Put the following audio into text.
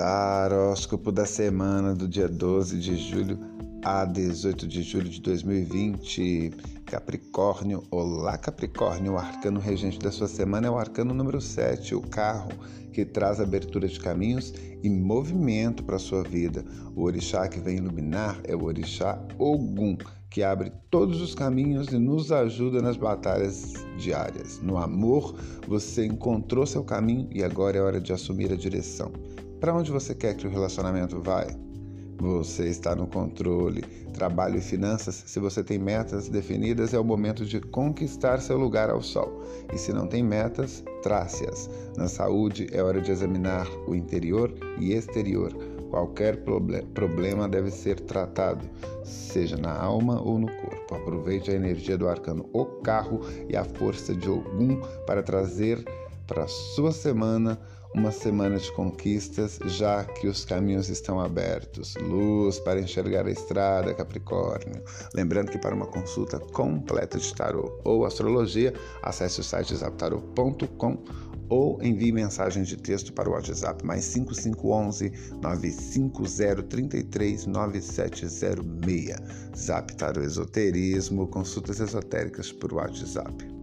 Taróscopo da semana do dia 12 de julho a 18 de julho de 2020. Capricórnio, olá Capricórnio, o arcano regente da sua semana é o arcano número 7, o carro, que traz abertura de caminhos e movimento para a sua vida. O orixá que vem iluminar é o orixá Ogum, que abre todos os caminhos e nos ajuda nas batalhas diárias. No amor, você encontrou seu caminho e agora é hora de assumir a direção. Para onde você quer que o relacionamento vai? Você está no controle. Trabalho e finanças, se você tem metas definidas, é o momento de conquistar seu lugar ao sol. E se não tem metas, trace-as. Na saúde, é hora de examinar o interior e exterior. Qualquer problema deve ser tratado, seja na alma ou no corpo. Aproveite a energia do arcano O Carro e a força de Ogum para trazer para sua semana uma semana de conquistas, já que os caminhos estão abertos. Luz para enxergar a estrada, Capricórnio. Lembrando que para uma consulta completa de tarô ou astrologia, acesse o site zaptarô.com ou envie mensagem de texto para o WhatsApp mais 5511 95033 9706. Zap Tarô Esoterismo, consultas esotéricas por WhatsApp.